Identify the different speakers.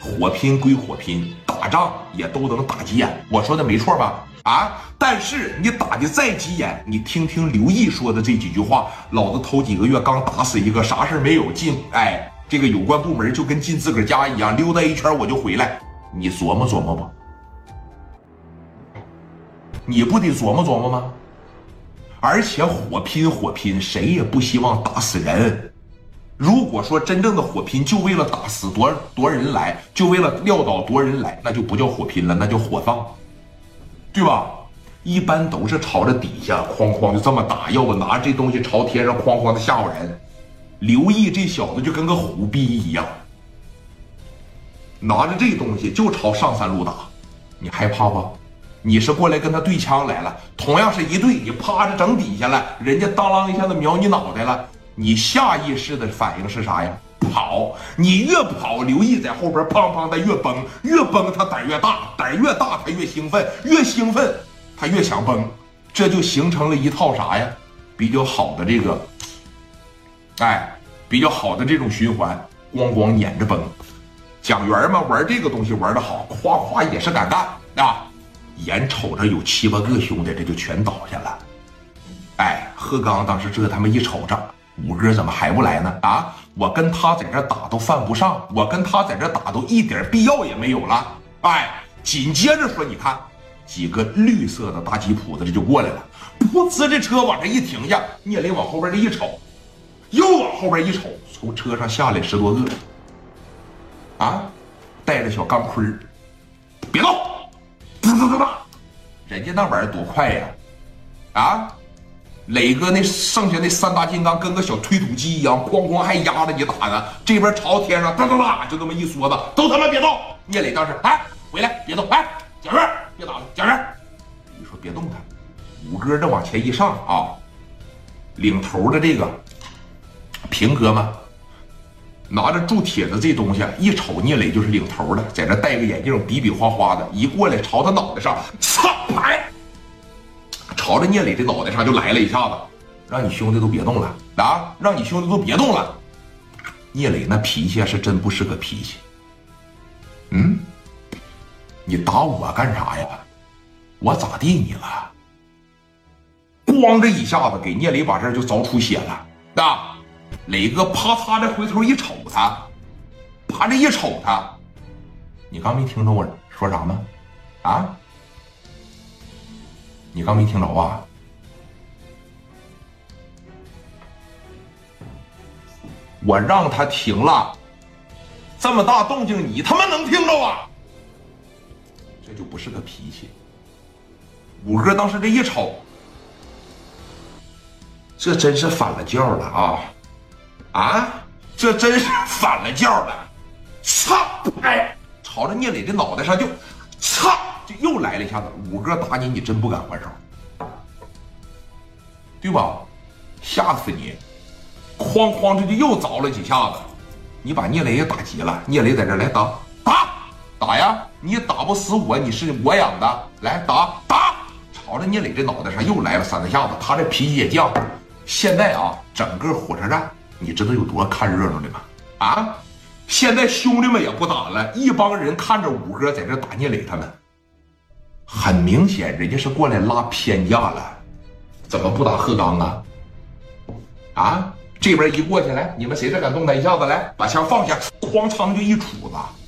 Speaker 1: 火拼归火拼，打仗也都能打急眼。我说的没错吧？啊！但是你打的再急眼，你听听刘毅说的这几句话，老子头几个月刚打死一个，啥事没有，进哎，这个有关部门就跟进自个儿家一样，溜达一圈我就回来。你琢磨琢磨吧，你不得琢磨琢磨吗？而且火拼火拼，谁也不希望打死人。如果说真正的火拼就为了打死多多人来，就为了撂倒多人来，那就不叫火拼了，那叫火葬，对吧？一般都是朝着底下哐哐就这么打，要不拿这东西朝天上哐哐的吓唬人。刘毅这小子就跟个虎逼一样，拿着这东西就朝上三路打，你害怕不？你是过来跟他对枪来了，同样是一对，你趴着整底下了，人家当啷一下子瞄你脑袋了，你下意识的反应是啥呀？跑！你越跑，刘毅在后边砰砰的越崩，越崩他胆越大，胆越大他越兴奋，越兴奋他越想崩，这就形成了一套啥呀？比较好的这个，哎，比较好的这种循环，咣咣撵着崩。蒋元嘛，玩这个东西玩的好，夸夸也是敢干啊。眼瞅着有七八个兄弟，这就全倒下了。哎，贺刚当时这他妈一瞅着，五哥怎么还不来呢？啊，我跟他在这打都犯不上，我跟他在这打都一点必要也没有了。哎，紧接着说，你看几个绿色的大吉普子这就过来了，噗呲，这车往这一停下，聂磊往后边这一瞅，又往后边一瞅，从车上下来十多个，啊，带着小钢盔别动。哒哒哒哒，人家那玩意儿多快呀！啊，磊哥那剩下那三大金刚跟个小推土机一样，哐哐还压着你打呢。这边朝天上哒哒哒，就这么一梭子，都他妈别动！聂磊当时哎，回来别动！哎，蒋元别打了，蒋元，你说别动他。五哥这往前一上啊，领头的这个平哥们。拿着铸铁的这东西，一瞅聂磊就是领头的，在这戴个眼镜，比比划划的，一过来朝他脑袋上，操！哎，朝着聂磊的脑袋上就来了一下子，让你兄弟都别动了啊！让你兄弟都别动了。聂磊那脾气是真不是个脾气。嗯，你打我干啥呀？我咋地你了？咣这一下子给聂磊把这就凿出血了啊！磊哥啪嚓的回头一瞅他，啪这一瞅他，你刚没听着我说啥吗？啊？你刚没听着啊？我让他停了，这么大动静你他妈能听着啊？这就不是个脾气。五哥当时这一瞅，这真是反了教了啊！啊，这真是反了教了！操！哎，朝着聂磊的脑袋上就，操！又来了一下子。五哥打你，你真不敢还手，对吧？吓死你！哐哐，这就又凿了几下子。你把聂磊也打急了。聂磊在这来打打打呀！你打不死我，你是我养的，来打打！朝着聂磊这脑袋上又来了三四下子，他这脾气也犟。现在啊，整个火车站。你知道有多看热闹的吗？啊！现在兄弟们也不打了，一帮人看着五哥在这打聂磊他们，很明显人家是过来拉偏架了。怎么不打贺刚啊？啊！这边一过去来，你们谁再敢动他一下子，来把枪放下，哐当就一杵子。